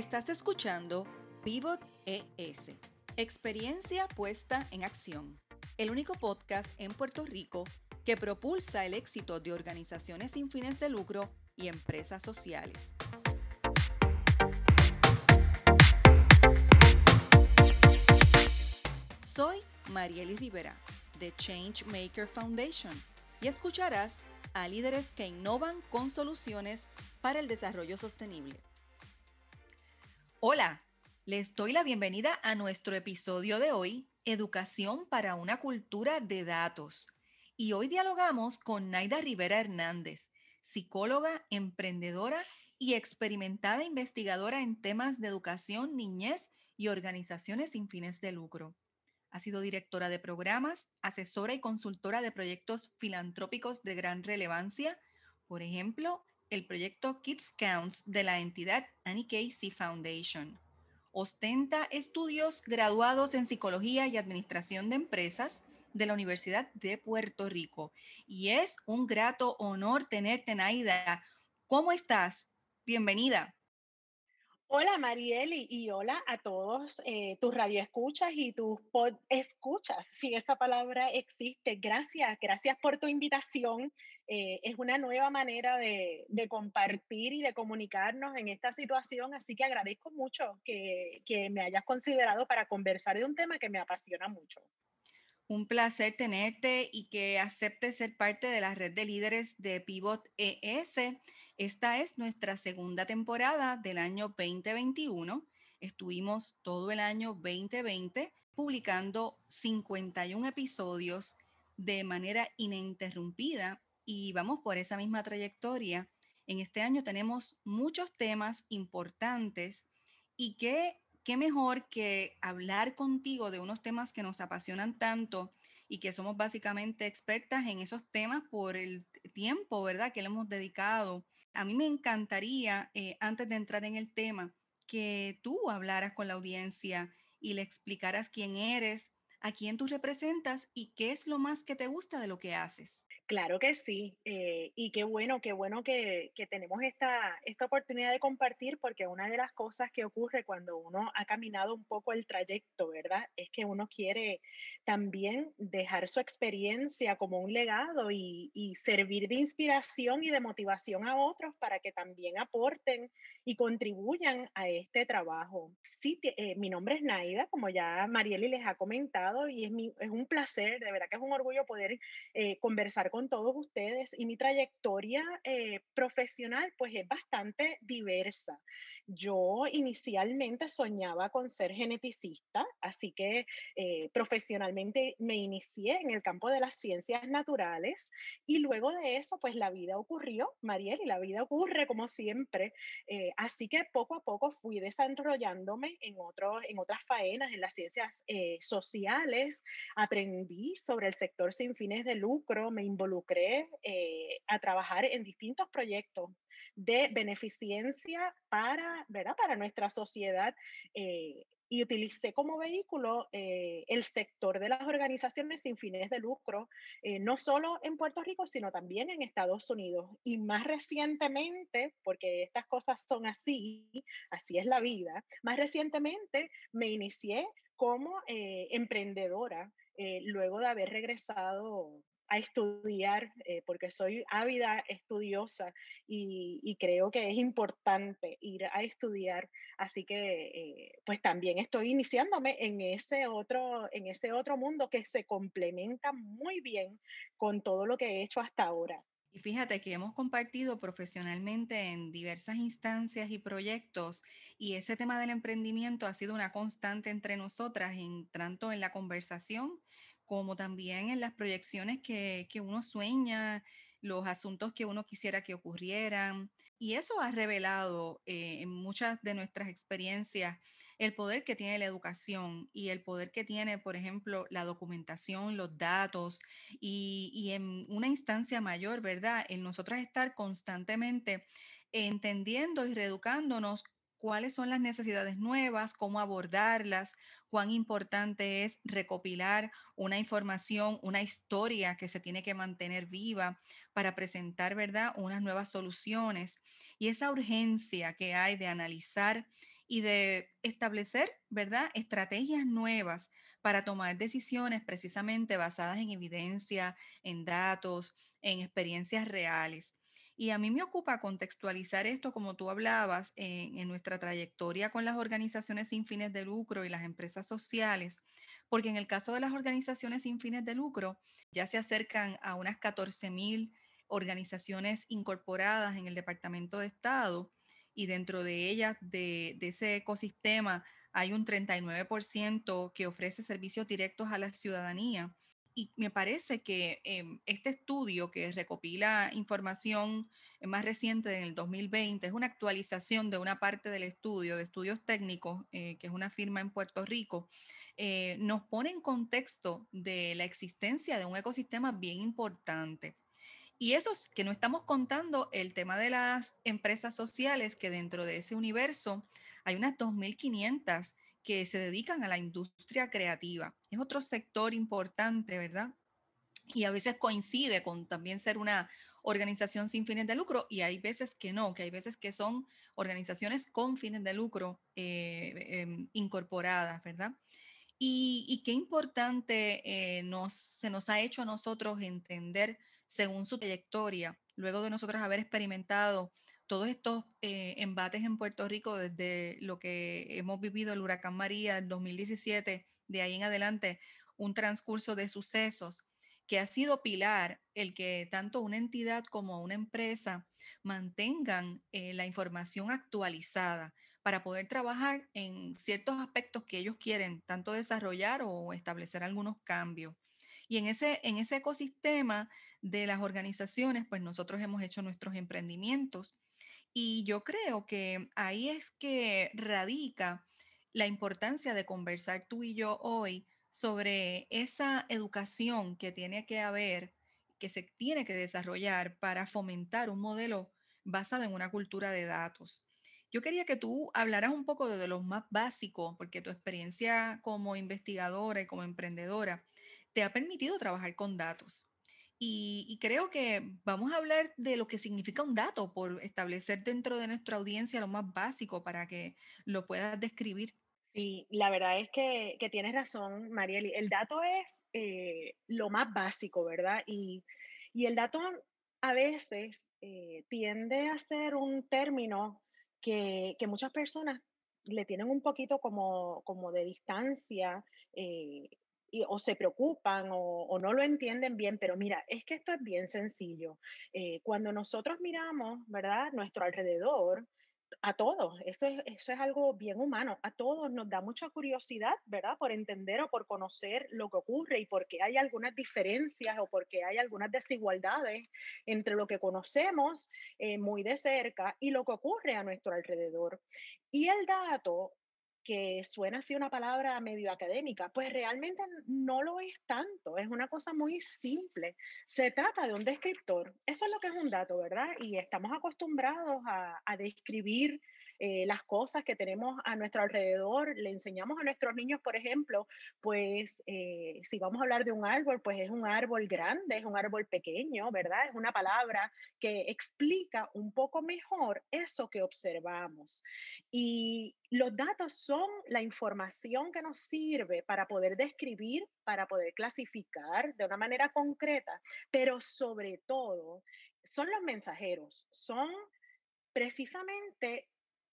Estás escuchando Pivot ES, experiencia puesta en acción, el único podcast en Puerto Rico que propulsa el éxito de organizaciones sin fines de lucro y empresas sociales. Soy Marieli Rivera de Change Maker Foundation y escucharás a líderes que innovan con soluciones para el desarrollo sostenible. Hola, les doy la bienvenida a nuestro episodio de hoy, Educación para una cultura de datos. Y hoy dialogamos con Naida Rivera Hernández, psicóloga, emprendedora y experimentada investigadora en temas de educación, niñez y organizaciones sin fines de lucro. Ha sido directora de programas, asesora y consultora de proyectos filantrópicos de gran relevancia, por ejemplo, el proyecto Kids Counts de la entidad Annie Casey Foundation. Ostenta estudios graduados en psicología y administración de empresas de la Universidad de Puerto Rico. Y es un grato honor tenerte, Naida. ¿Cómo estás? Bienvenida. Hola Marieli y hola a todos eh, tus radioescuchas y tus pod escuchas, si esa palabra existe. Gracias, gracias por tu invitación. Eh, es una nueva manera de, compartir y de comunicarnos en esta situación, así que agradezco mucho que, que me hayas considerado para conversar de un tema que me apasiona mucho. Un placer tenerte y que aceptes ser parte de la red de líderes de Pivot ES. Esta es nuestra segunda temporada del año 2021. Estuvimos todo el año 2020 publicando 51 episodios de manera ininterrumpida y vamos por esa misma trayectoria. En este año tenemos muchos temas importantes y que qué mejor que hablar contigo de unos temas que nos apasionan tanto y que somos básicamente expertas en esos temas por el tiempo, ¿verdad?, que le hemos dedicado. A mí me encantaría, eh, antes de entrar en el tema, que tú hablaras con la audiencia y le explicaras quién eres, a quién tú representas y qué es lo más que te gusta de lo que haces. Claro que sí, eh, y qué bueno, qué bueno que, tenemos esta, esta oportunidad de compartir, porque una de las cosas que ocurre cuando uno ha caminado un poco el trayecto, ¿verdad? Es que uno quiere también dejar su experiencia como un legado y, y servir de inspiración y de motivación a otros para que también aporten y contribuyan a este trabajo. Sí, eh, mi nombre es Naida, como ya Marieli les ha comentado, y es, mi, es un placer, de verdad que es un orgullo poder eh, conversar con todos ustedes y mi trayectoria eh, profesional pues es bastante diversa. Yo inicialmente soñaba con ser geneticista, así que eh, profesionalmente me inicié en el campo de las ciencias naturales y luego de eso pues la vida ocurrió, Mariel, y la vida ocurre como siempre, eh, así que poco a poco fui desarrollándome en, otro, en otras faenas, en las ciencias sociales, aprendí sobre el sector sin fines de lucro, me involucré involucré eh, a trabajar en distintos proyectos de beneficencia para, ¿verdad? para nuestra sociedad eh, y utilicé como vehículo eh, el sector de las organizaciones sin fines de lucro, no solo en Puerto Rico, sino también en Estados Unidos. Y más recientemente, porque estas cosas son así, así es la vida, más recientemente me inicié como emprendedora luego de haber regresado a estudiar, eh, porque soy ávida estudiosa y, creo que es importante ir a estudiar. Así que, eh, pues también estoy iniciándome en ese, otro, en ese otro mundo que se complementa muy bien con todo lo que he hecho hasta ahora. Y fíjate que hemos compartido profesionalmente en diversas instancias y proyectos y ese tema del emprendimiento ha sido una constante entre nosotras, en, tanto en la conversación como también en las proyecciones que, uno sueña, los asuntos que uno quisiera que ocurrieran. Y eso ha revelado eh, en muchas de nuestras experiencias el poder que tiene la educación y el poder que tiene, por ejemplo, la documentación, los datos y, y en una instancia mayor, ¿verdad? En nosotras estar constantemente entendiendo y reeducándonos cuáles son las necesidades nuevas, cómo abordarlas, cuán importante es recopilar una información, una historia que se tiene que mantener viva para presentar, ¿verdad?, unas nuevas soluciones. Y esa urgencia que hay de analizar y de establecer, ¿verdad?, estrategias nuevas para tomar decisiones precisamente basadas en evidencia, en datos, en experiencias reales. Y a mí me ocupa contextualizar esto, como tú hablabas, en, nuestra trayectoria con las organizaciones sin fines de lucro y las empresas sociales, porque en el caso de las organizaciones sin fines de lucro, ya se acercan a unas 14 mil organizaciones incorporadas en el Departamento de Estado y dentro de ellas, de ese ecosistema, hay un 39% que ofrece servicios directos a la ciudadanía. Y me parece que eh, este estudio que recopila información más reciente en el 2020 es una actualización de una parte del estudio, de estudios técnicos, eh, que es una firma en Puerto Rico, eh, nos pone en contexto de la existencia de un ecosistema bien importante. Y eso es que no estamos contando el tema de las empresas sociales, que dentro de ese universo hay unas 2.500 que se dedican a la industria creativa. Es otro sector importante, ¿verdad? Y a veces coincide con también ser una organización sin fines de lucro y hay veces que no, que hay veces que son organizaciones con fines de lucro eh, em, incorporadas, ¿verdad? Y, qué importante eh, nos, se nos ha hecho a nosotros entender según su trayectoria, luego de nosotros haber experimentado todos estos eh, embates en Puerto Rico desde lo que hemos vivido el huracán María en 2017, de ahí en adelante, un transcurso de sucesos que ha sido pilar el que tanto una entidad como una empresa mantengan eh, la información actualizada para poder trabajar en ciertos aspectos que ellos quieren, tanto desarrollar o establecer algunos cambios. Y en ese, en ese ecosistema de las organizaciones, pues nosotros hemos hecho nuestros emprendimientos. Y yo creo que ahí es que radica la importancia de conversar tú y yo hoy sobre esa educación que tiene que haber, que se tiene que desarrollar para fomentar un modelo basado en una cultura de datos. Yo quería que tú hablaras un poco de los más básicos, porque tu experiencia como investigadora y como emprendedora te ha permitido trabajar con datos. Y, creo que vamos a hablar de lo que significa un dato por establecer dentro de nuestra audiencia lo más básico para que lo puedas describir. Sí, la verdad es que, que tienes razón, Marieli. El dato es eh, lo más básico, ¿verdad? Y, y el dato a veces eh, tiende a ser un término que, que, muchas personas le tienen un poquito como, como de distancia eh, o se preocupan o, no lo entienden bien, pero mira, es que esto es bien sencillo. Eh, cuando nosotros miramos, ¿verdad?, nuestro alrededor, a todos, eso es, eso es algo bien humano, a todos nos da mucha curiosidad, ¿verdad? Por entender o por conocer lo que ocurre y por qué hay algunas diferencias o por qué hay algunas desigualdades entre lo que conocemos eh, muy de cerca y lo que ocurre a nuestro alrededor. Y el dato que suena así una palabra medio académica, pues realmente no lo es tanto, es una cosa muy simple. Se trata de un descriptor, eso es lo que es un dato, ¿verdad? Y estamos acostumbrados a, a describir eh, las cosas que tenemos a nuestro alrededor, le enseñamos a nuestros niños, por ejemplo, pues eh, si vamos a hablar de un árbol, pues es un árbol grande, es un árbol pequeño, ¿verdad? Es una palabra que explica un poco mejor eso que observamos. Y los datos son la información que nos sirve para poder describir, para poder clasificar de una manera concreta, pero sobre todo son los mensajeros, son precisamente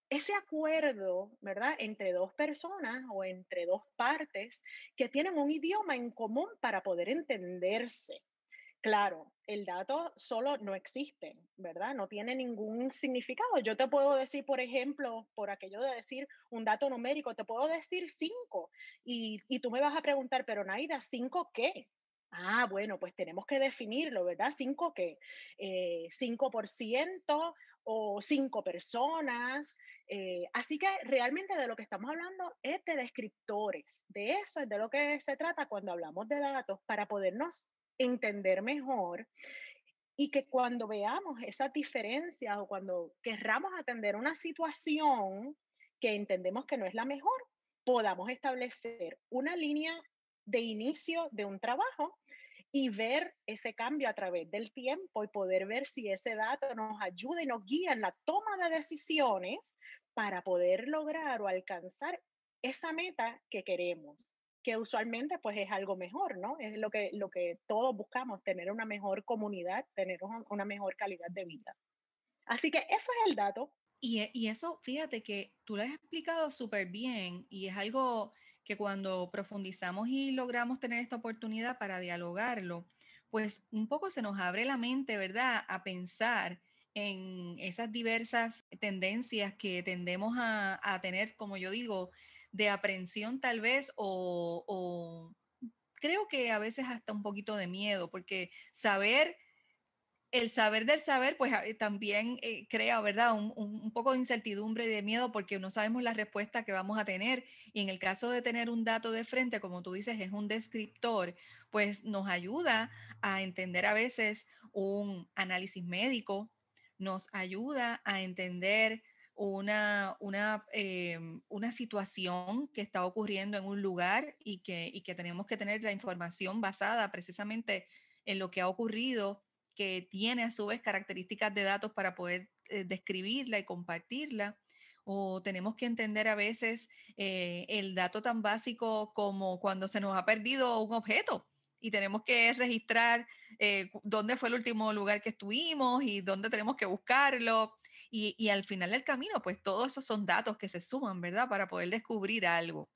ese acuerdo, ¿verdad?, entre dos personas o entre dos partes que tienen un idioma en común para poder entenderse. Claro, el dato solo no existe, ¿verdad? No tiene ningún significado. Yo te puedo decir, por ejemplo, por aquello de decir un dato numérico, te puedo decir cinco y, y tú me vas a preguntar, pero Naida, ¿cinco qué? Ah, bueno, pues tenemos que definirlo, ¿verdad? ¿Cinco qué? Eh, ¿5% o cinco personas? Eh, así que realmente de lo que estamos hablando es de descriptores. De eso es de lo que se trata cuando hablamos de datos para podernos entender mejor y que cuando veamos esas diferencias o cuando querramos atender una situación que entendemos que no es la mejor, podamos establecer una línea de inicio de un trabajo y ver ese cambio a través del tiempo y poder ver si ese dato nos ayuda y nos guía en la toma de decisiones para poder lograr o alcanzar esa meta que queremos, que usualmente pues es algo mejor, ¿no? Es lo que, lo que todos buscamos, tener una mejor comunidad, tener una mejor calidad de vida. Así que eso es el dato. Y, y eso, fíjate que tú lo has explicado súper bien y es algo que cuando profundizamos y logramos tener esta oportunidad para dialogarlo, pues un poco se nos abre la mente, ¿verdad? A pensar en esas diversas tendencias que tendemos a, tener, como yo digo, de aprensión tal vez o, creo que a veces hasta un poquito de miedo, porque saber el saber del saber, pues también eh, crea, ¿verdad? Un, un, poco de incertidumbre y de miedo porque no sabemos la respuesta que vamos a tener. Y en el caso de tener un dato de frente, como tú dices, es un descriptor, pues nos ayuda a entender a veces un análisis médico, nos ayuda a entender una, una, em, una situación que está ocurriendo en un lugar y que, y que tenemos que tener la información basada precisamente en lo que ha ocurrido que tiene a su vez características de datos para poder eh, describirla y compartirla. O tenemos que entender a veces eh, el dato tan básico como cuando se nos ha perdido un objeto y tenemos que registrar eh, dónde fue el último lugar que estuvimos y dónde tenemos que buscarlo. Y, al final del camino, pues todos esos son datos que se suman, ¿verdad? Para poder descubrir algo.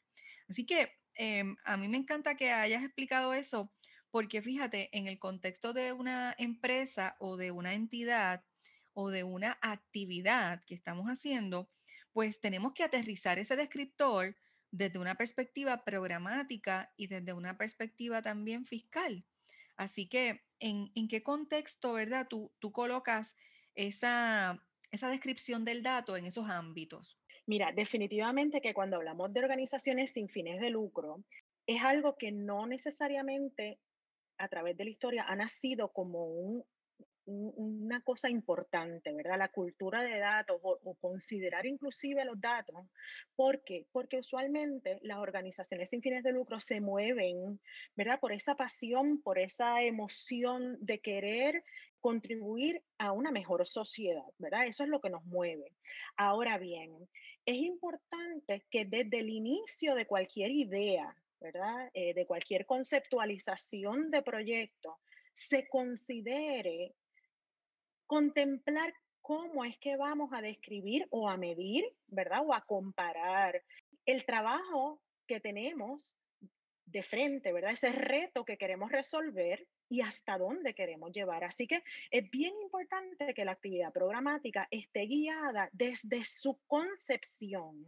Así que em, a mí me encanta que hayas explicado eso, porque fíjate, en el contexto de una empresa o de una entidad o de una actividad que estamos haciendo, pues tenemos que aterrizar ese descriptor desde una perspectiva programática y desde una perspectiva también fiscal. Así que, ¿en, qué contexto, verdad, tú, tú colocas esa, esa descripción del dato en esos ámbitos? Mira, definitivamente que cuando hablamos de organizaciones sin fines de lucro, es algo que no necesariamente a través de la historia ha nacido como un, una cosa importante, ¿verdad? La cultura de datos o, considerar inclusive los datos. ¿Por qué? Porque usualmente las organizaciones sin fines de lucro se mueven, ¿verdad? Por esa pasión, por esa emoción de querer contribuir a una mejor sociedad, ¿verdad? Eso es lo que nos mueve. Ahora bien, es importante que desde el inicio de cualquier idea, ¿verdad? Eh, de cualquier conceptualización de proyecto, se considere contemplar cómo es que vamos a describir o a medir, ¿verdad? O a comparar el trabajo que tenemos de frente, ¿verdad? Ese reto que queremos resolver y hasta dónde queremos llevar. Así que es bien importante que la actividad programática esté guiada desde su concepción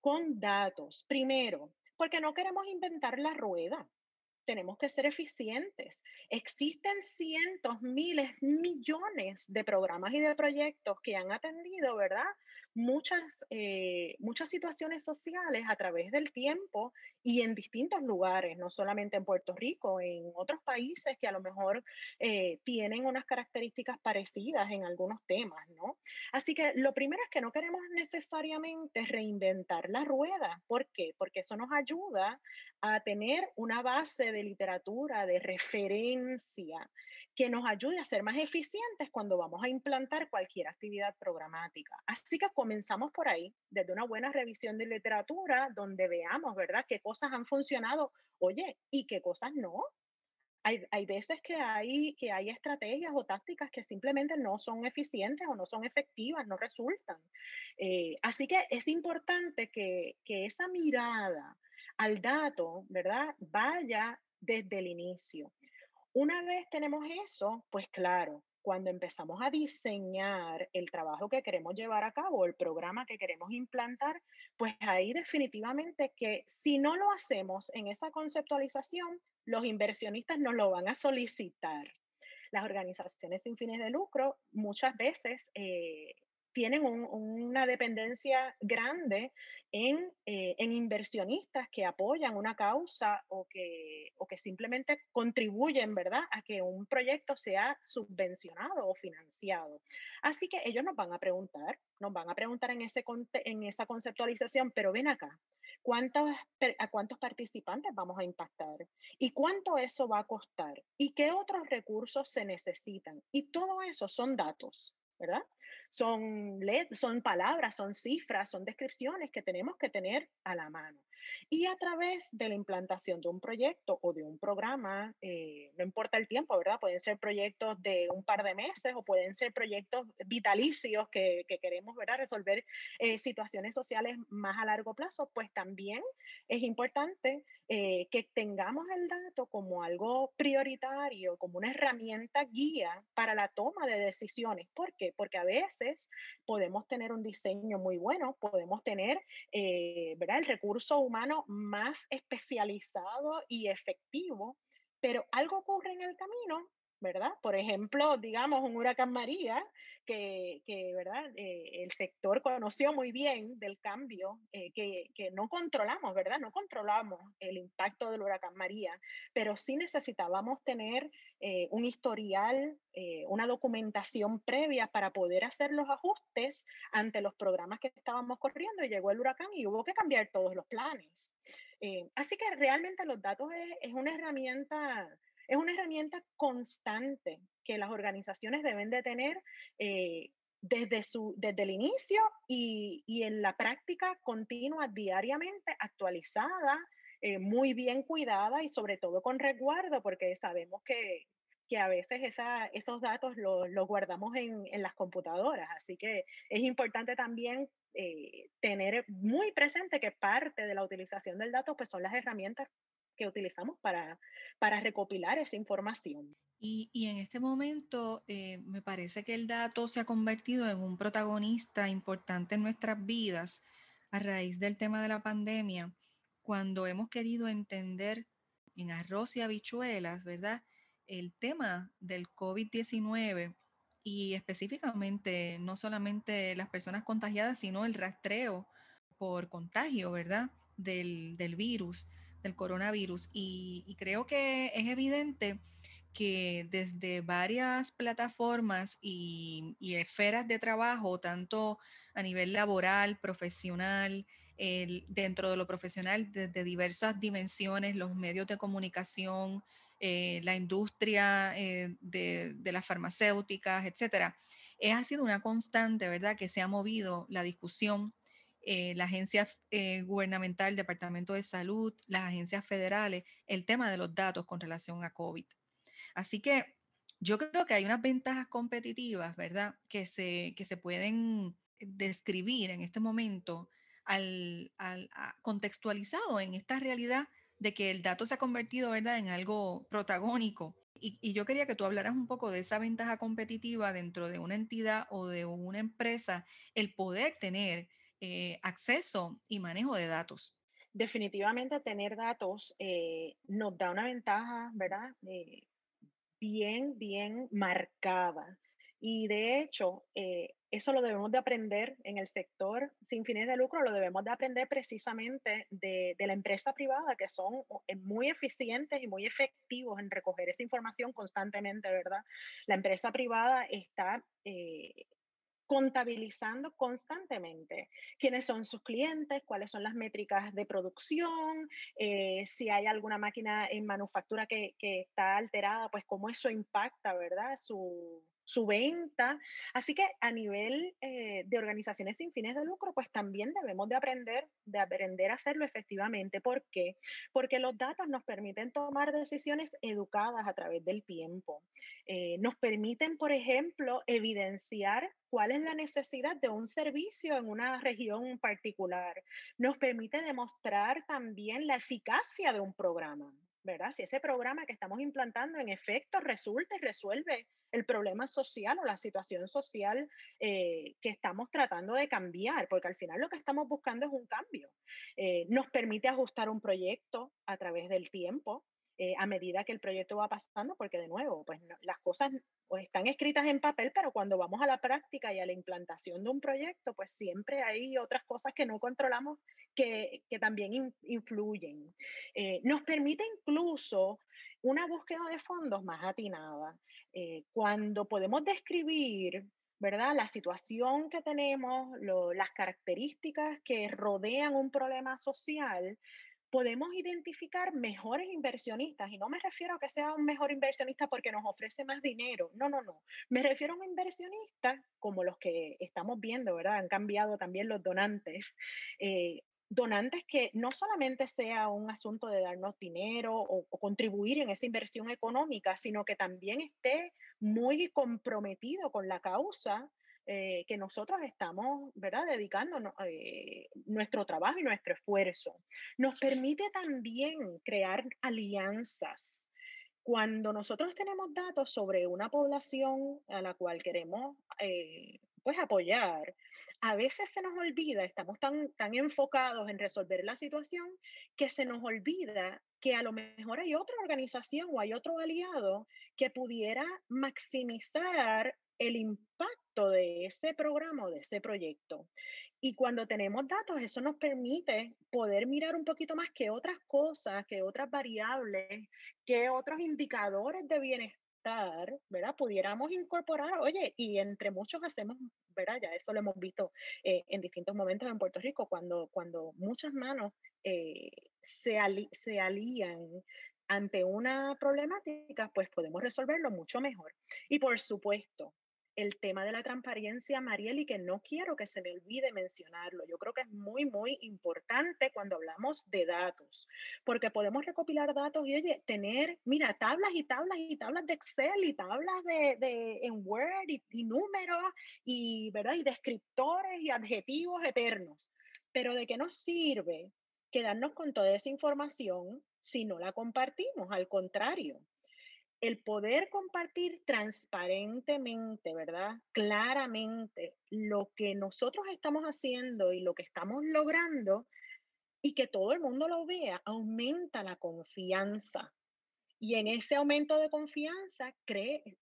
con datos. Primero, porque no queremos inventar la rueda. Tenemos que ser eficientes. Existen cientos, miles, millones de programas y de proyectos que han atendido, ¿verdad? Muchas, eh, muchas situaciones sociales a través del tiempo y en distintos lugares, no solamente en Puerto Rico, en otros países que a lo mejor eh, tienen unas características parecidas en algunos temas, ¿no? Así que lo primero es que no queremos necesariamente reinventar la rueda. ¿Por qué? Porque eso nos ayuda a tener una base de literatura, de referencia, que nos ayude a ser más eficientes cuando vamos a implantar cualquier actividad programática. Así que comenzamos por ahí, desde una buena revisión de literatura, donde veamos, ¿verdad?, qué cosas han funcionado, oye, y qué cosas no. Hay, hay veces que hay, que hay estrategias o tácticas que simplemente no son eficientes o no son efectivas, no resultan. Eh, así que es importante que, que esa mirada al dato, ¿verdad?, vaya desde el inicio. Una vez tenemos eso, pues claro, cuando empezamos a diseñar el trabajo que queremos llevar a cabo, el programa que queremos implantar, pues ahí definitivamente que si no lo hacemos en esa conceptualización, los inversionistas nos lo van a solicitar. Las organizaciones sin fines de lucro muchas veces eh, tienen una dependencia grande en, eh, en, inversionistas que apoyan una causa o que, o que simplemente contribuyen, ¿verdad?, a que un proyecto sea subvencionado o financiado. Así que ellos nos van a preguntar, nos van a preguntar en, ese, en esa conceptualización, pero ven acá, ¿cuántos, ¿a cuántos participantes vamos a impactar? ¿Y cuánto eso va a costar? ¿Y qué otros recursos se necesitan? Y todo eso son datos ¿verdad? Son, son palabras, son cifras, son descripciones que tenemos que tener a la mano. Y a través de la implantación de un proyecto o de un programa, eh, no importa el tiempo, ¿verdad? Pueden ser proyectos de un par de meses o pueden ser proyectos vitalicios que, que queremos, ¿verdad? Resolver eh, situaciones sociales más a largo plazo, pues también es importante eh, que tengamos el dato como algo prioritario, como una herramienta guía para la toma de decisiones. ¿Por qué? Porque a veces podemos tener un diseño muy bueno, podemos tener, ¿verdad? El recurso humano más especializado y efectivo, pero algo ocurre en el camino ¿verdad? Por ejemplo, digamos, un huracán María, que, que ¿verdad? Eh, el sector conoció muy bien del cambio, eh, que, que, no controlamos, ¿verdad? No controlamos el impacto del huracán María, pero sí necesitábamos tener eh, un historial, una documentación previa para poder hacer los ajustes ante los programas que estábamos corriendo y llegó el huracán y hubo que cambiar todos los planes. así que realmente los datos es, es una herramienta es una herramienta constante que las organizaciones deben de tener eh, desde, su, desde el inicio y, y, en la práctica continua, diariamente actualizada, eh, muy bien cuidada y sobre todo con resguardo, porque sabemos que, que a veces esos datos los, los guardamos en, en, las computadoras. Así que es importante también eh, tener muy presente que parte de la utilización del dato pues son las herramientas que utilizamos para, para recopilar esa información. Y, y en este momento eh, me parece que el dato se ha convertido en un protagonista importante en nuestras vidas a raíz del tema de la pandemia, cuando hemos querido entender en arroz y habichuelas, ¿verdad? El tema del COVID-19 y específicamente no solamente las personas contagiadas, sino el rastreo por contagio, ¿verdad? Del, del virus del coronavirus. Y, creo que es evidente que desde varias plataformas y, esferas de trabajo, tanto a nivel laboral, profesional, dentro de lo profesional, desde diversas dimensiones, los medios de comunicación, eh, la industria eh, de, de, las farmacéuticas, etcétera, ha sido una constante, ¿verdad?, que se ha movido la discusión eh, la agencia eh, gubernamental, el Departamento de Salud, las agencias federales, el tema de los datos con relación a COVID. Así que yo creo que hay unas ventajas competitivas, ¿verdad?, que se, que se pueden describir en este momento al, contextualizado en esta realidad de que el dato se ha convertido, ¿verdad?, en algo protagónico. Y, y, yo quería que tú hablaras un poco de esa ventaja competitiva dentro de una entidad o de una empresa, el poder tener eh, acceso y manejo de datos. Definitivamente tener datos eh, nos da una ventaja, ¿verdad? Eh, bien, bien marcada. Y de hecho, eso lo debemos de aprender en el sector sin fines de lucro, lo debemos de aprender precisamente de, de, la empresa privada, que son muy eficientes y muy efectivos en recoger esa información constantemente, ¿verdad? La empresa privada está contabilizando constantemente quiénes son sus clientes, cuáles son las métricas de producción, eh, si hay alguna máquina en manufactura que, que, está alterada, pues cómo eso impacta, ¿verdad? Su, su venta. Así que a nivel eh, de organizaciones sin fines de lucro, pues también debemos de aprender, de aprender a hacerlo efectivamente. ¿Por qué? Porque los datos nos permiten tomar decisiones educadas a través del tiempo. Eh, nos permiten, por ejemplo, evidenciar cuál es la necesidad de un servicio en una región particular. Nos permite demostrar también la eficacia de un programa. ¿Verdad? Si ese programa que estamos implantando en efecto resulta y resuelve el problema social o la situación social eh, que estamos tratando de cambiar, porque al final lo que estamos buscando es un cambio. Eh, nos permite ajustar un proyecto a través del tiempo, eh, a medida que el proyecto va pasando, porque de nuevo, pues las cosas están escritas en papel, pero cuando vamos a la práctica y a la implantación de un proyecto, pues siempre hay otras cosas que no controlamos que, que también influyen. Eh, nos permite incluso una búsqueda de fondos más atinada. Eh, cuando podemos describir ¿verdad? La situación que tenemos, las características que rodean un problema social, podemos identificar mejores inversionistas. Y no me refiero a que sea un mejor inversionista porque nos ofrece más dinero. No, no, no. Me refiero a un inversionista como los que estamos viendo, ¿verdad? Han cambiado también los donantes. Eh, donantes que no solamente sea un asunto de darnos dinero o, contribuir en esa inversión económica, sino que también esté muy comprometido con la causa eh, que nosotros estamos, ¿verdad?, dedicando eh, nuestro trabajo y nuestro esfuerzo. Nos permite también crear alianzas. Cuando nosotros tenemos datos sobre una población a la cual queremos eh, pues apoyar, a veces se nos olvida, estamos tan, tan enfocados en resolver la situación, que se nos olvida que a lo mejor hay otra organización o hay otro aliado que pudiera maximizar el impacto de ese programa o de ese proyecto. Y cuando tenemos datos, eso nos permite poder mirar un poquito más que otras cosas, que otras variables, que otros indicadores de bienestar ¿verdad? Pudiéramos incorporar, oye, y entre muchos hacemos, ¿verdad? Ya eso lo hemos visto eh, en distintos momentos en Puerto Rico, cuando, cuando muchas manos eh, se, se alían ante una problemática, pues podemos resolverlo mucho mejor. Y por supuesto, el tema de la transparencia, Mariel, y que no quiero que se me olvide mencionarlo. Yo creo que es muy, muy importante cuando hablamos de datos, porque podemos recopilar datos y, tener, mira, tablas y tablas y tablas de Excel y tablas de, de en Word y, números y, ¿verdad? Y descriptores y adjetivos eternos. Pero ¿de qué nos sirve quedarnos con toda esa información si no la compartimos? Al contrario, el poder compartir transparentemente, ¿verdad? Claramente lo que nosotros estamos haciendo y lo que estamos logrando y que todo el mundo lo vea, aumenta la confianza. Y en ese aumento de confianza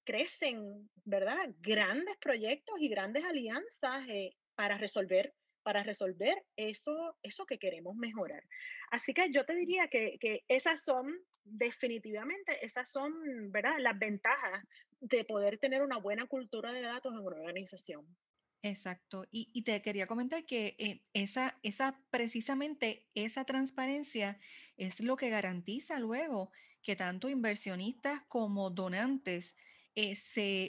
crecen, ¿verdad? Grandes proyectos y grandes alianzas eh, para resolver para resolver eso, eso que queremos mejorar. Así que yo te diría que, que esas son definitivamente, esas son ¿verdad? las ventajas de poder tener una buena cultura de datos en una organización. Exacto. Y, y te quería comentar que eh, esa, esa, precisamente esa transparencia es lo que garantiza luego que tanto inversionistas como donantes eh,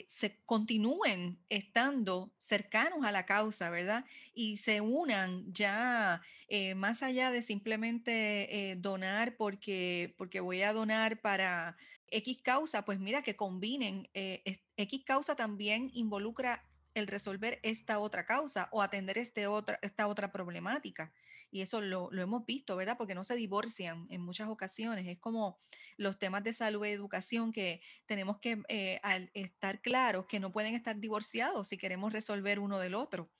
se, continúen estando cercanos a la causa, ¿verdad? Y se unan ya eh, más allá de simplemente eh, donar porque, porque voy a donar para X causa, pues mira que combinen. X causa también involucra el resolver esta otra causa o atender este otra, esta otra problemática y eso lo, hemos visto, ¿verdad? Porque no se divorcian en muchas ocasiones. Es como los temas de salud y educación que tenemos que eh, estar claros que no pueden estar divorciados si queremos resolver uno del otro.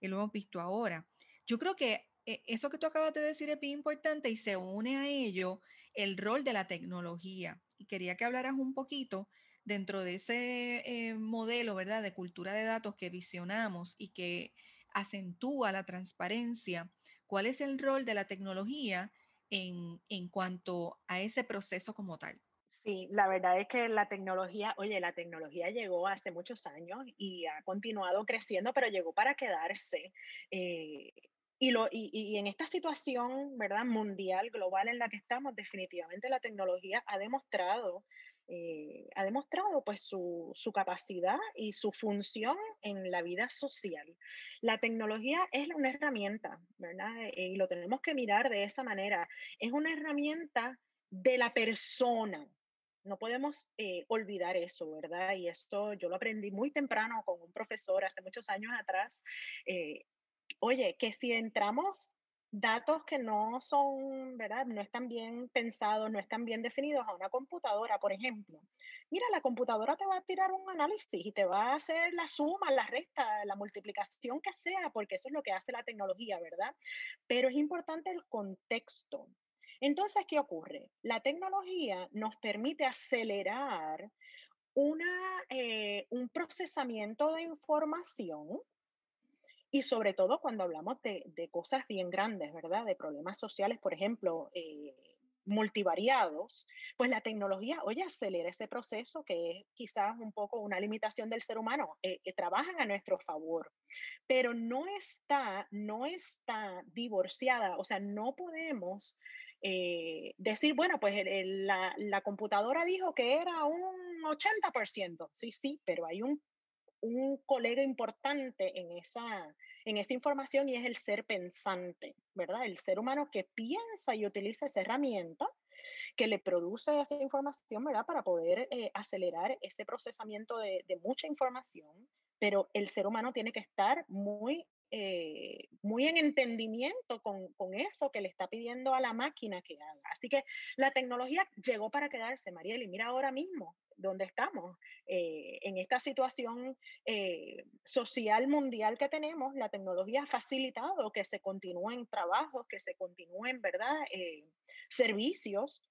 Y lo hemos visto ahora. Yo creo que eh, eso que tú acabas de decir es bien importante y se une a ello el rol de la tecnología. Y quería que hablaras un poquito dentro de ese eh, modelo, ¿verdad?, de cultura de datos que visionamos y que acentúa la transparencia ¿Cuál es el rol de la tecnología en, en cuanto a ese proceso como tal? Sí, la verdad es que la tecnología, oye, la tecnología llegó hace muchos años y ha continuado creciendo, pero llegó para quedarse. Eh, y, lo, y, y, en esta situación, ¿verdad? Mundial, global en la que estamos, definitivamente la tecnología ha demostrado eh, ha demostrado pues su, su, capacidad y su función en la vida social. La tecnología es una herramienta, ¿verdad? Eh, y lo tenemos que mirar de esa manera. Es una herramienta de la persona. No podemos eh, olvidar eso, ¿verdad? Y esto yo lo aprendí muy temprano con un profesor hace muchos años atrás. oye, que si entramos datos que no son, ¿verdad? No están bien pensados, no están bien definidos a una computadora, por ejemplo. Mira, la computadora te va a tirar un análisis y te va a hacer la suma, la resta, la multiplicación que sea, porque eso es lo que hace la tecnología, ¿verdad? Pero es importante el contexto. Entonces, ¿qué ocurre? La tecnología nos permite acelerar una, eh, un procesamiento de información y sobre todo cuando hablamos de, de, cosas bien grandes, ¿verdad? De problemas sociales, por ejemplo, eh, multivariados, pues la tecnología, oye, acelera ese proceso que es quizás un poco una limitación del ser humano, eh, que trabajan a nuestro favor, pero no está, no está divorciada, o sea, no podemos eh, decir, bueno, pues la, la, computadora dijo que era un 80%, sí, sí, pero hay un, un colega importante en esa, en esa información y es el ser pensante, ¿verdad? El ser humano que piensa y utiliza esa herramienta que le produce esa información, ¿verdad? Para poder eh, acelerar este procesamiento de, de, mucha información, pero el ser humano tiene que estar muy eh, muy en entendimiento con, con, eso que le está pidiendo a la máquina que haga. Así que la tecnología llegó para quedarse, Mariel, y mira ahora mismo dónde estamos. Eh, en esta situación eh, social mundial que tenemos, la tecnología ha facilitado que se continúen trabajos, que se continúen, ¿verdad?, servicios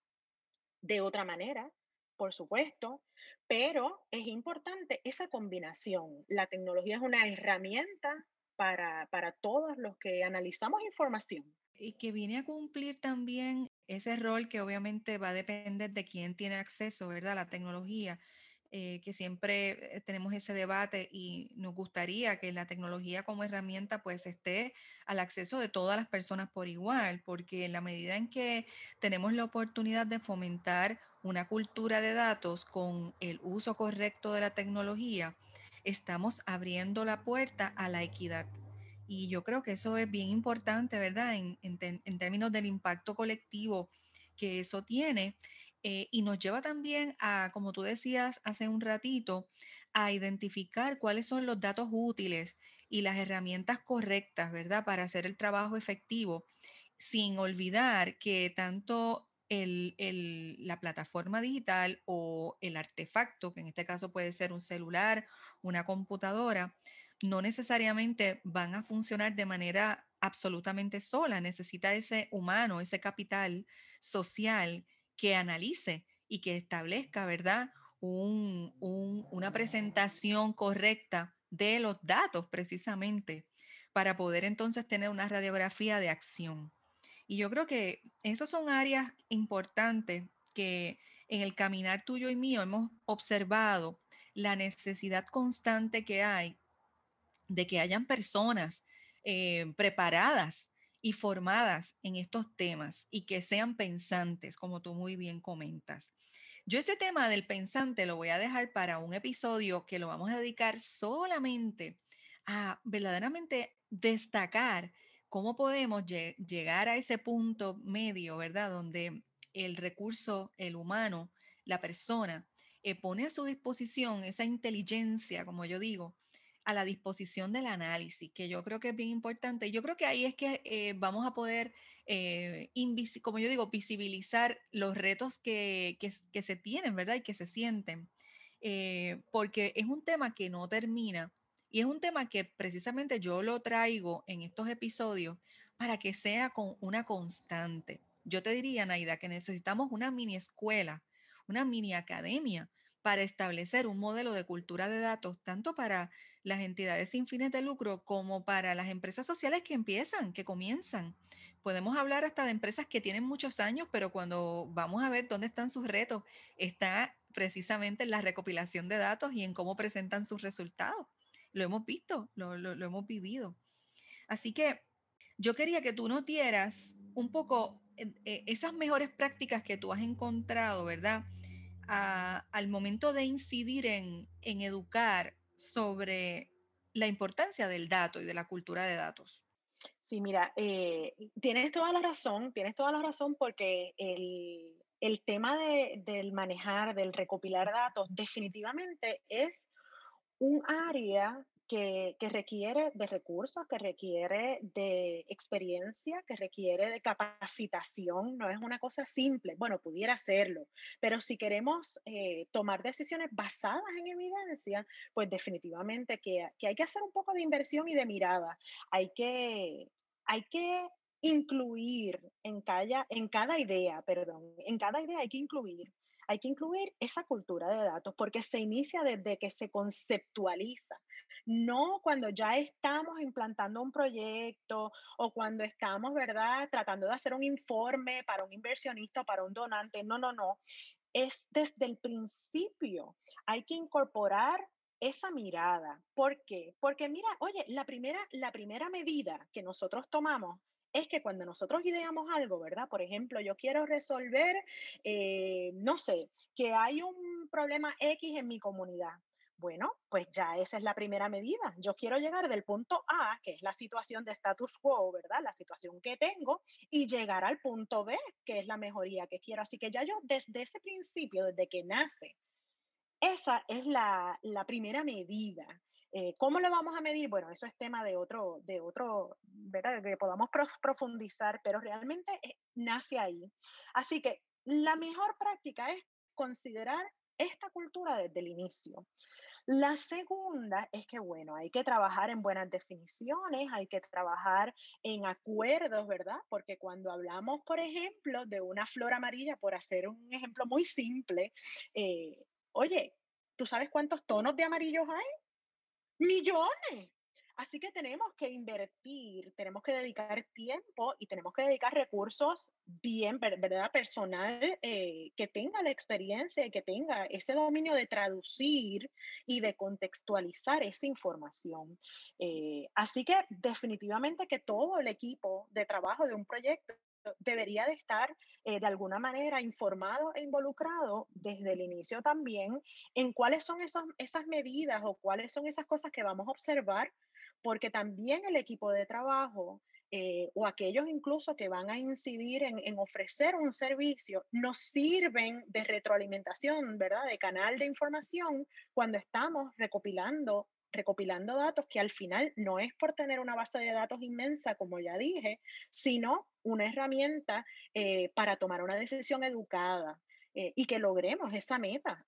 de otra manera, por supuesto, pero es importante esa combinación. La tecnología es una herramienta para, para todos los que analizamos información. Y que viene a cumplir también ese rol que obviamente va a depender de quién tiene acceso, ¿verdad? A la tecnología, eh, que siempre eh, tenemos ese debate y nos gustaría que la tecnología como herramienta pues esté al acceso de todas las personas por igual, porque en la medida en que tenemos la oportunidad de fomentar una cultura de datos con el uso correcto de la tecnología, estamos abriendo la puerta a la equidad. Y yo creo que eso es bien importante, ¿verdad? En, términos del impacto colectivo que eso tiene. Eh, y nos lleva también a, como tú decías hace un ratito, a identificar cuáles son los datos útiles y las herramientas correctas, ¿verdad? Para hacer el trabajo efectivo, sin olvidar que tanto la plataforma digital o el artefacto, que en este caso puede ser un celular, una computadora, no necesariamente van a funcionar de manera absolutamente sola. Necesita ese humano, ese capital social que analice y que establezca, ¿verdad? una presentación correcta de los datos precisamente para poder entonces tener una radiografía de acción. Y yo creo que esas son áreas importantes que en el caminar tuyo y mío hemos observado la necesidad constante que hay de que hayan personas eh, preparadas y formadas en estos temas y que sean pensantes, como tú muy bien comentas. Yo ese tema del pensante lo voy a dejar para un episodio que lo vamos a dedicar solamente a verdaderamente destacar ¿Cómo podemos llegar a ese punto medio, verdad? Donde el recurso, el humano, la persona, eh, pone a su disposición esa inteligencia, como yo digo, a la disposición del análisis, que yo creo que es bien importante. Yo creo que ahí es que eh, vamos a poder, eh, como yo digo, visibilizar los retos que, que, se tienen, ¿verdad? Y que se sienten, porque es un tema que no termina y es un tema que precisamente yo lo traigo en estos episodios para que sea con una constante. Yo te diría, Naida, que necesitamos una mini escuela, una mini academia para establecer un modelo de cultura de datos, tanto para las entidades sin fines de lucro como para las empresas sociales que empiezan, que comienzan. Podemos hablar hasta de empresas que tienen muchos años, pero cuando vamos a ver dónde están sus retos, está precisamente en la recopilación de datos y en cómo presentan sus resultados lo hemos visto, lo, hemos vivido. Así que yo quería que tú nos dieras un poco eh, esas mejores prácticas que tú has encontrado, ¿verdad? al momento de incidir en, educar sobre la importancia del dato y de la cultura de datos. Sí, mira, eh, tienes toda la razón, tienes toda la razón porque el, tema del manejar, del recopilar datos, definitivamente es un área que, requiere de recursos, que requiere de experiencia, que requiere de capacitación, no es una cosa simple. Bueno, pudiera serlo, pero si queremos eh, tomar decisiones basadas en evidencia, pues definitivamente que, hay que hacer un poco de inversión y de mirada. Hay que, hay que incluir en cada, en cada idea, perdón, en cada idea hay que incluir hay que incluir esa cultura de datos porque se inicia desde que se conceptualiza, no cuando ya estamos implantando un proyecto o cuando estamos, ¿verdad?, tratando de hacer un informe para un inversionista o para un donante. No, no, no. Es desde el principio. Hay que incorporar esa mirada. ¿Por qué? Porque mira, oye, la primera, la primera medida que nosotros tomamos es que cuando nosotros ideamos algo, ¿verdad? Por ejemplo, yo quiero resolver, eh, no sé, que hay un problema X en mi comunidad. Bueno, pues ya esa es la primera medida. Yo quiero llegar del punto A, que es la situación de status quo, ¿verdad? La situación que tengo, y llegar al punto B, que es la mejoría que quiero. Así que ya yo desde ese principio, desde que nace, esa es la, la primera medida. Eh, ¿Cómo lo vamos a medir? Bueno, eso es tema de otro, de otro, ¿verdad? Que podamos profundizar, pero realmente eh, nace ahí. Así que la mejor práctica es considerar esta cultura desde el inicio. La segunda es que, bueno, hay que trabajar en buenas definiciones, hay que trabajar en acuerdos, ¿verdad? Porque cuando hablamos, por ejemplo, de una flor amarilla, por hacer un ejemplo muy simple, eh, oye, ¿tú sabes cuántos tonos de amarillos hay? Millones. Así que tenemos que invertir, tenemos que dedicar tiempo y tenemos que dedicar recursos bien, ¿verdad? Personal eh, que tenga la experiencia y que tenga ese dominio de traducir y de contextualizar esa información. Eh, así que definitivamente que todo el equipo de trabajo de un proyecto debería de estar eh, de alguna manera informado e involucrado desde el inicio también en cuáles son esos, esas medidas o cuáles son esas cosas que vamos a observar porque también el equipo de trabajo eh, o aquellos incluso que van a incidir en, ofrecer un servicio nos sirven de retroalimentación, ¿verdad? De canal de información cuando estamos recopilando recopilando datos que al final no es por tener una base de datos inmensa, como ya dije, sino una herramienta eh, para tomar una decisión educada eh, y que logremos esa meta.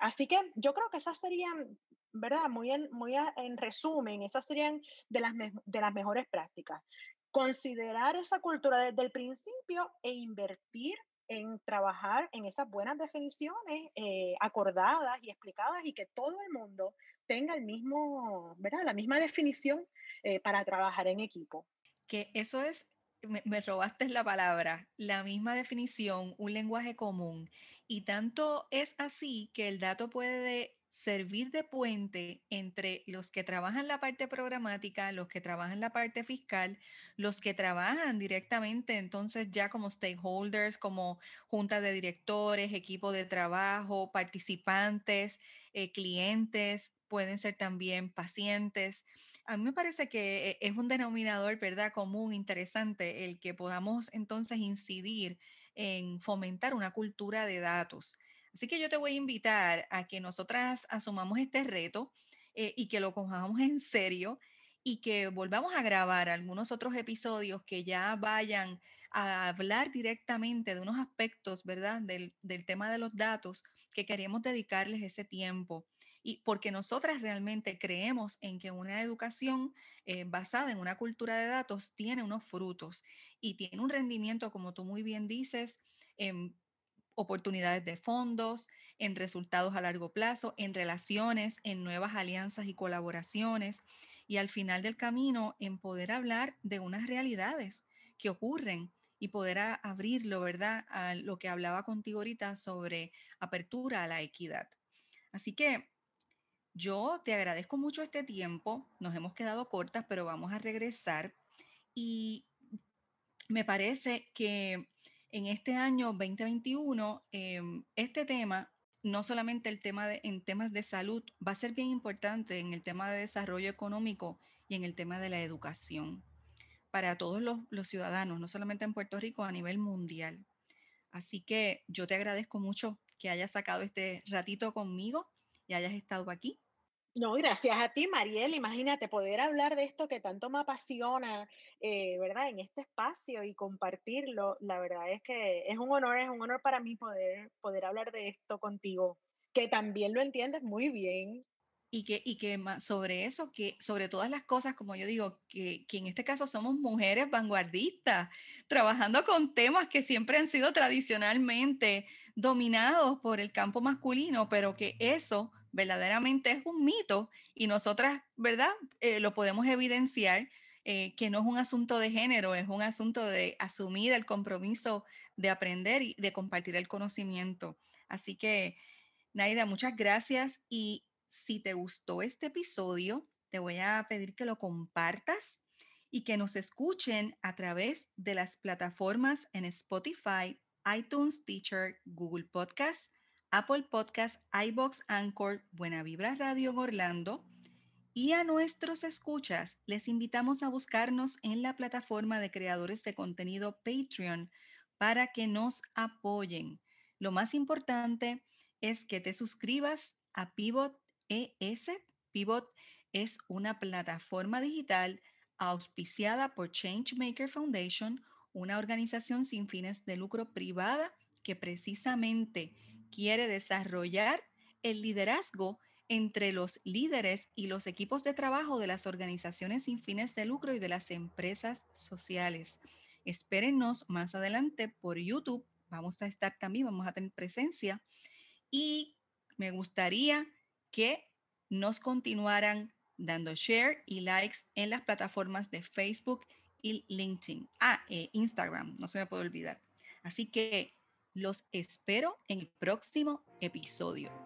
así que yo creo que esas serían ¿verdad? Muy en, muy en resumen, esas serían de las, de las mejores prácticas. Considerar esa cultura desde el principio e invertir en trabajar en esas buenas definiciones eh, acordadas y explicadas y que todo el mundo tenga el mismo, ¿verdad? La misma definición eh, para trabajar en equipo. Que eso es, me, me, robaste la palabra, la misma definición, un lenguaje común. Y tanto es así que el dato puede servir de puente entre los que trabajan la parte programática, los que trabajan la parte fiscal, los que trabajan directamente entonces ya como stakeholders, como juntas de directores, equipo de trabajo, participantes, eh, clientes, pueden ser también pacientes. A mí me parece que eh, es un denominador, ¿verdad? Común, interesante, el que podamos entonces incidir en fomentar una cultura de datos Así que yo te voy a invitar a que nosotras asumamos este reto eh, y que lo cojamos en serio y que volvamos a grabar algunos otros episodios que ya vayan a hablar directamente de unos aspectos, ¿verdad? Del, tema de los datos que queremos dedicarles ese tiempo. Y porque nosotras realmente creemos en que una educación eh, basada en una cultura de datos tiene unos frutos y tiene un rendimiento, como tú muy bien dices, en oportunidades de fondos, en resultados a largo plazo, en relaciones, en nuevas alianzas y colaboraciones y al final del camino en poder hablar de unas realidades que ocurren y poder abrirlo, ¿verdad? A lo que hablaba contigo ahorita sobre apertura a la equidad. Así que yo te agradezco mucho este tiempo, nos hemos quedado cortas, pero vamos a regresar y me parece que en este año 2021, em, este tema, no solamente el tema de, en temas de salud, va a ser bien importante en el tema de desarrollo económico y en el tema de la educación para todos los, los ciudadanos, no solamente en Puerto Rico, a nivel mundial. Así que yo te agradezco mucho que hayas sacado este ratito conmigo y hayas estado aquí. No, gracias a ti, Mariel. Imagínate poder hablar de esto que tanto me apasiona, eh, ¿verdad? En este espacio y compartirlo. La verdad es que es un honor, es un honor para mí poder, poder hablar de esto contigo, que también lo entiendes muy bien. Y que, y que sobre eso, que sobre todas las cosas, como yo digo, que, que en este caso somos mujeres vanguardistas, trabajando con temas que siempre han sido tradicionalmente dominados por el campo masculino, pero que eso verdaderamente es un mito y nosotras, ¿verdad? Eh, lo podemos evidenciar eh, que no es un asunto de género, es un asunto de asumir el compromiso de aprender y de compartir el conocimiento. Así que, Naida, muchas gracias y si te gustó este episodio, te voy a pedir que lo compartas y que nos escuchen a través de las plataformas en Spotify, iTunes, Teacher, Google Podcast, Apple Podcast, iBox, Anchor, Buena Vibra Radio en Orlando. Y a nuestros escuchas les invitamos a buscarnos en la plataforma de creadores de contenido Patreon para que nos apoyen. Lo más importante es que te suscribas a Pivot ES. Pivot es una plataforma digital auspiciada por Changemaker Foundation, una organización sin fines de lucro privada que precisamente quiere desarrollar el liderazgo entre los líderes y los equipos de trabajo de las organizaciones sin fines de lucro y de las empresas sociales. Espérenos más adelante por YouTube. Vamos a estar también, vamos a tener presencia. Y me gustaría que nos continuaran dando share y likes en las plataformas de Facebook y LinkedIn. Ah, eh, Instagram, no se me puede olvidar. Así que los espero en el próximo episodio.